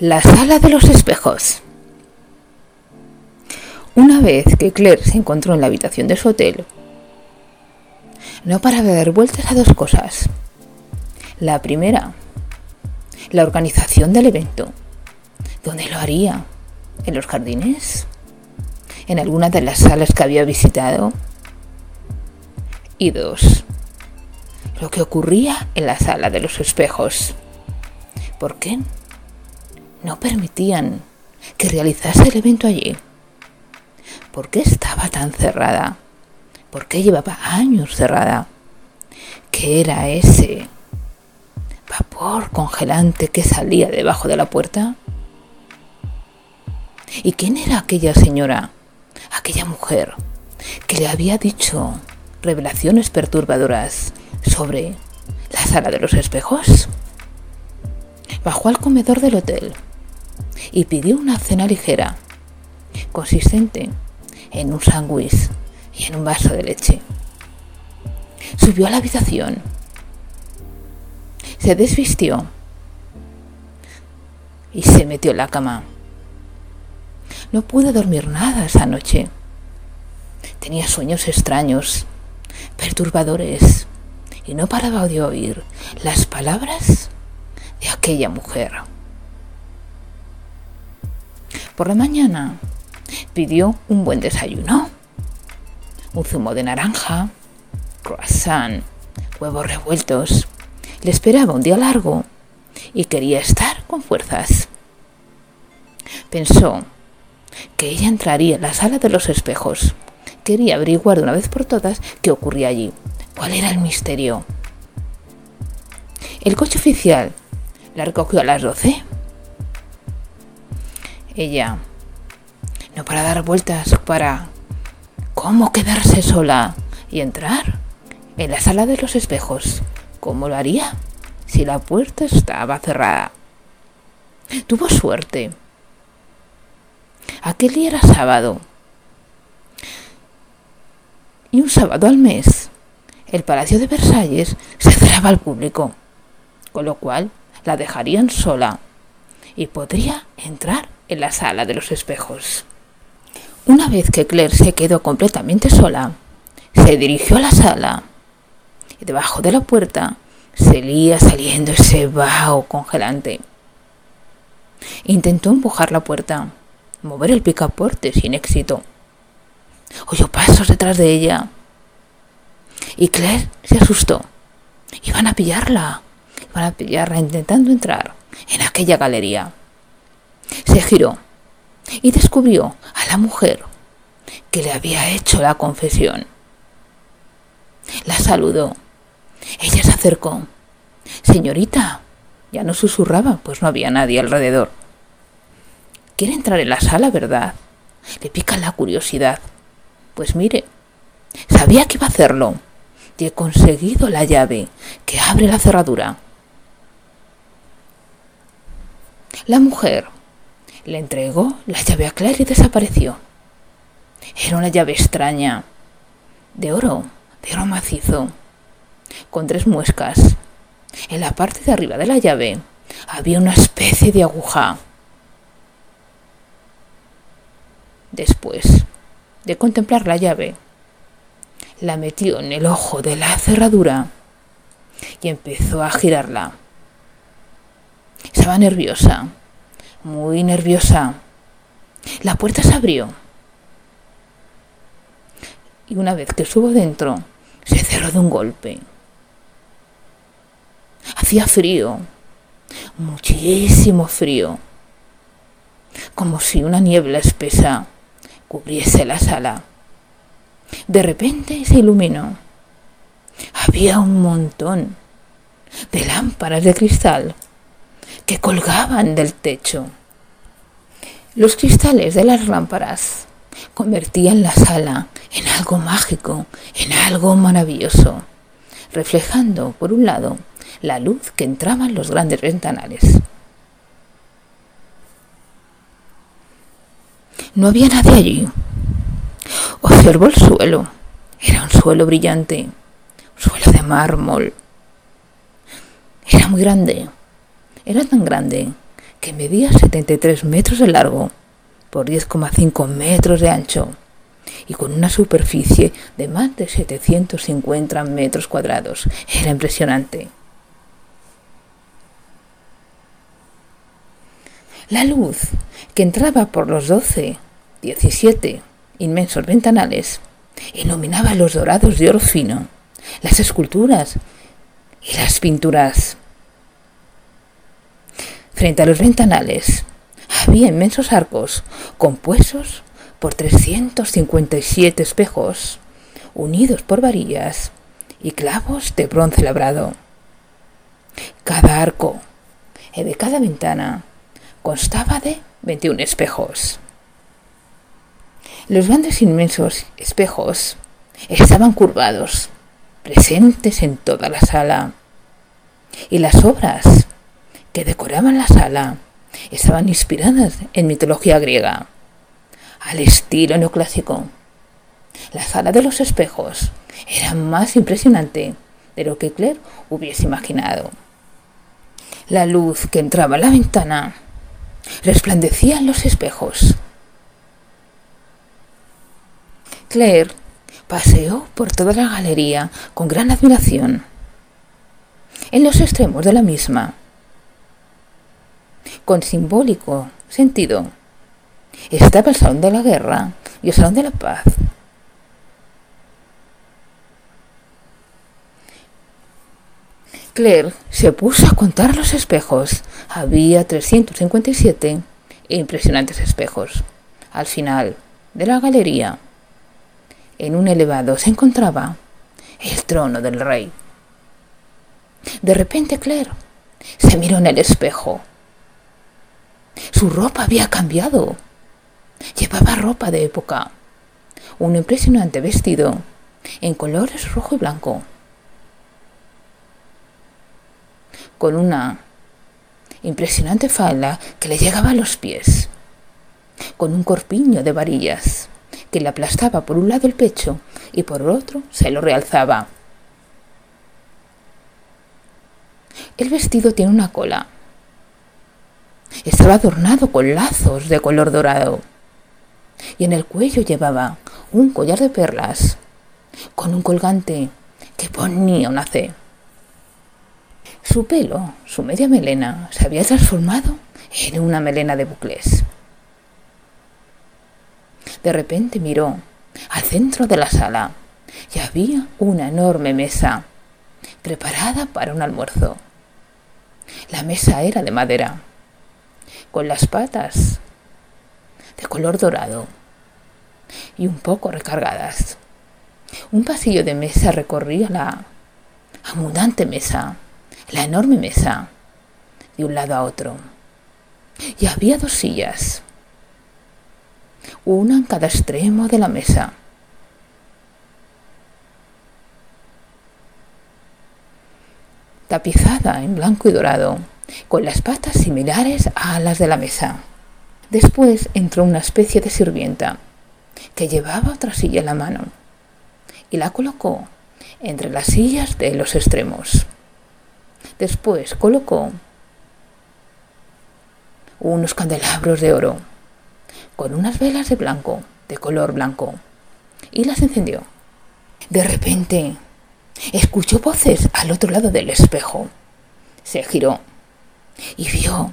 La sala de los espejos. Una vez que Claire se encontró en la habitación de su hotel, no paraba de dar vueltas a dos cosas. La primera, la organización del evento. ¿Dónde lo haría? ¿En los jardines? ¿En alguna de las salas que había visitado? Y dos, lo que ocurría en la sala de los espejos. ¿Por qué? No permitían que realizase el evento allí. ¿Por qué estaba tan cerrada? ¿Por qué llevaba años cerrada? ¿Qué era ese vapor congelante que salía debajo de la puerta? ¿Y quién era aquella señora, aquella mujer, que le había dicho revelaciones perturbadoras sobre la sala de los espejos? Bajó al comedor del hotel y pidió una cena ligera, consistente en un sándwich y en un vaso de leche. Subió a la habitación, se desvistió y se metió en la cama. No pude dormir nada esa noche. Tenía sueños extraños, perturbadores, y no paraba de oír las palabras de aquella mujer. Por la mañana pidió un buen desayuno. Un zumo de naranja, croissant, huevos revueltos. Le esperaba un día largo y quería estar con fuerzas. Pensó que ella entraría en la sala de los espejos. Quería averiguar de una vez por todas qué ocurría allí, cuál era el misterio. El coche oficial la recogió a las doce ella. No para dar vueltas, para... ¿Cómo quedarse sola y entrar en la sala de los espejos? ¿Cómo lo haría si la puerta estaba cerrada? Tuvo suerte. Aquel día era sábado. Y un sábado al mes, el Palacio de Versalles se cerraba al público, con lo cual la dejarían sola y podría entrar en la sala de los espejos. Una vez que Claire se quedó completamente sola, se dirigió a la sala y debajo de la puerta seguía saliendo ese vaho congelante. Intentó empujar la puerta, mover el picaporte sin éxito. Oyó pasos detrás de ella. Y Claire se asustó. Iban a pillarla. Iban a pillarla intentando entrar en aquella galería. Se giró y descubrió a la mujer que le había hecho la confesión. La saludó. Ella se acercó. Señorita, ya no susurraba, pues no había nadie alrededor. Quiere entrar en la sala, ¿verdad? Le pica la curiosidad. Pues mire, sabía que iba a hacerlo y he conseguido la llave que abre la cerradura. La mujer le entregó la llave a Claire y desapareció. Era una llave extraña, de oro, de oro macizo, con tres muescas. En la parte de arriba de la llave había una especie de aguja. Después de contemplar la llave, la metió en el ojo de la cerradura y empezó a girarla. Estaba nerviosa muy nerviosa. La puerta se abrió. Y una vez que estuvo dentro, se cerró de un golpe. Hacía frío, muchísimo frío, como si una niebla espesa cubriese la sala. De repente se iluminó. Había un montón de lámparas de cristal que colgaban del techo. Los cristales de las lámparas convertían la sala en algo mágico, en algo maravilloso, reflejando, por un lado, la luz que entraba en los grandes ventanales. No había nadie allí. Observó el suelo. Era un suelo brillante, un suelo de mármol. Era muy grande, era tan grande que medía 73 metros de largo por 10,5 metros de ancho y con una superficie de más de 750 metros cuadrados. Era impresionante. La luz que entraba por los 12, 17 inmensos ventanales iluminaba los dorados de oro fino, las esculturas y las pinturas. Frente a los ventanales había inmensos arcos compuestos por 357 espejos, unidos por varillas y clavos de bronce labrado. Cada arco y de cada ventana constaba de 21 espejos. Los grandes inmensos espejos estaban curvados, presentes en toda la sala, y las obras que decoraban la sala estaban inspiradas en mitología griega, al estilo neoclásico. La sala de los espejos era más impresionante de lo que Claire hubiese imaginado. La luz que entraba a la ventana resplandecía en los espejos. Claire paseó por toda la galería con gran admiración. En los extremos de la misma, con simbólico sentido, estaba el Salón de la Guerra y el Salón de la Paz. Claire se puso a contar los espejos. Había 357 impresionantes espejos. Al final de la galería, en un elevado, se encontraba el trono del rey. De repente Claire se miró en el espejo. Su ropa había cambiado. Llevaba ropa de época. Un impresionante vestido en colores rojo y blanco. Con una impresionante falda que le llegaba a los pies. Con un corpiño de varillas que le aplastaba por un lado el pecho y por otro se lo realzaba. El vestido tiene una cola. Estaba adornado con lazos de color dorado y en el cuello llevaba un collar de perlas con un colgante que ponía una C. Su pelo, su media melena, se había transformado en una melena de bucles. De repente miró al centro de la sala y había una enorme mesa preparada para un almuerzo. La mesa era de madera, con las patas de color dorado y un poco recargadas. Un pasillo de mesa recorría la abundante mesa, la enorme mesa, de un lado a otro. Y había dos sillas, una en cada extremo de la mesa. Tapizada en blanco y dorado, con las patas similares a las de la mesa. Después entró una especie de sirvienta que llevaba otra silla en la mano y la colocó entre las sillas de los extremos. Después colocó unos candelabros de oro con unas velas de blanco, de color blanco, y las encendió. De repente, escuchó voces al otro lado del espejo. Se giró y vio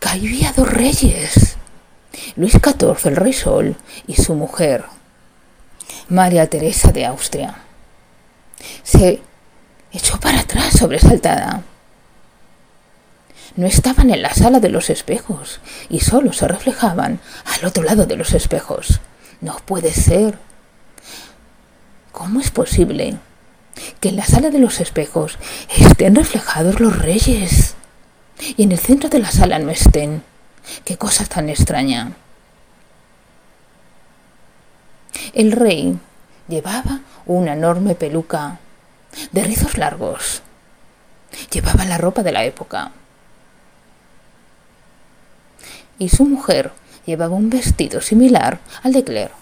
que había dos reyes. Luis XIV, el rey Sol, y su mujer, María Teresa de Austria. Se echó para atrás sobresaltada no estaban en la sala de los espejos y solo se reflejaban al otro lado de los espejos. No puede ser. ¿Cómo es posible que en la sala de los espejos estén reflejados los reyes y en el centro de la sala no estén? Qué cosa tan extraña. El rey llevaba una enorme peluca de rizos largos. Llevaba la ropa de la época y su mujer llevaba un vestido similar al de Claire.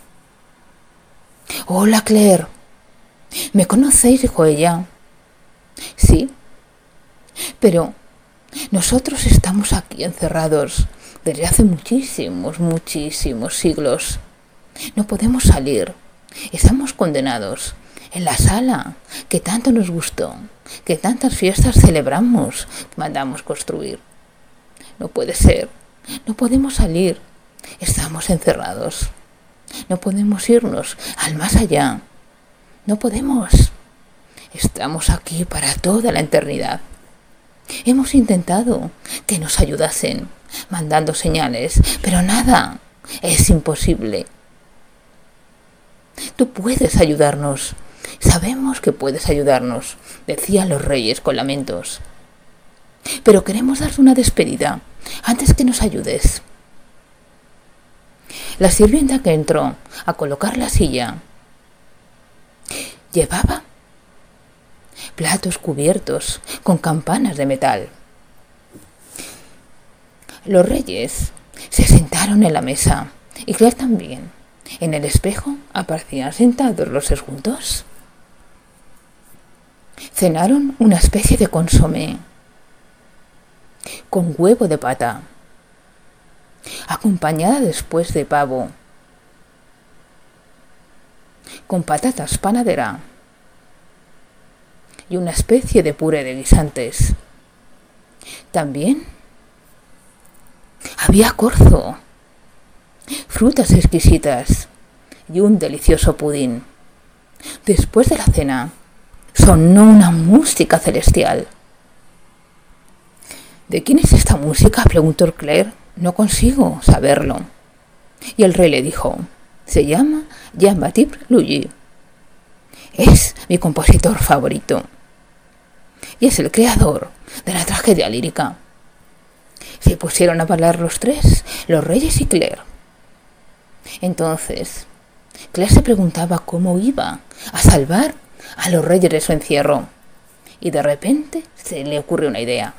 Hola, Claire. ¿Me conocéis? dijo ella. Sí, Pero nosotros estamos aquí encerrados desde hace muchísimos, muchísimos siglos. No podemos salir. Estamos condenados en la sala que tanto nos gustó, que tantas fiestas celebramos, mandamos construir. No puede ser. No podemos salir. Estamos encerrados. No podemos irnos al más allá. No podemos. Estamos aquí para toda la eternidad. Hemos intentado que nos ayudasen, mandando señales, pero nada. Es imposible. Tú puedes ayudarnos. Sabemos que puedes ayudarnos, decían los reyes con lamentos. Pero queremos darte una despedida antes que nos ayudes. La sirvienta que entró a colocar la silla llevaba platos cubiertos con campanas de metal. Los reyes se sentaron en la mesa y Claire también. En el espejo aparecían sentados los seis juntos. Cenaron una especie de consomé con huevo de pata, acompañada después de pavo, con patatas panadera y una especie de puré de guisantes. También había corzo, frutas exquisitas y un delicioso pudín. Después de la cena, sonó una música celestial. ¿De quién es esta música? preguntó Claire. No consigo saberlo. Y el rey le dijo, se llama Jean-Baptiste Lully. Es mi compositor favorito. Y es el creador de la tragedia lírica. Se pusieron a hablar los tres, los reyes y Claire. Entonces, Claire se preguntaba cómo iba a salvar a los reyes de su encierro. Y de repente se le ocurre una idea.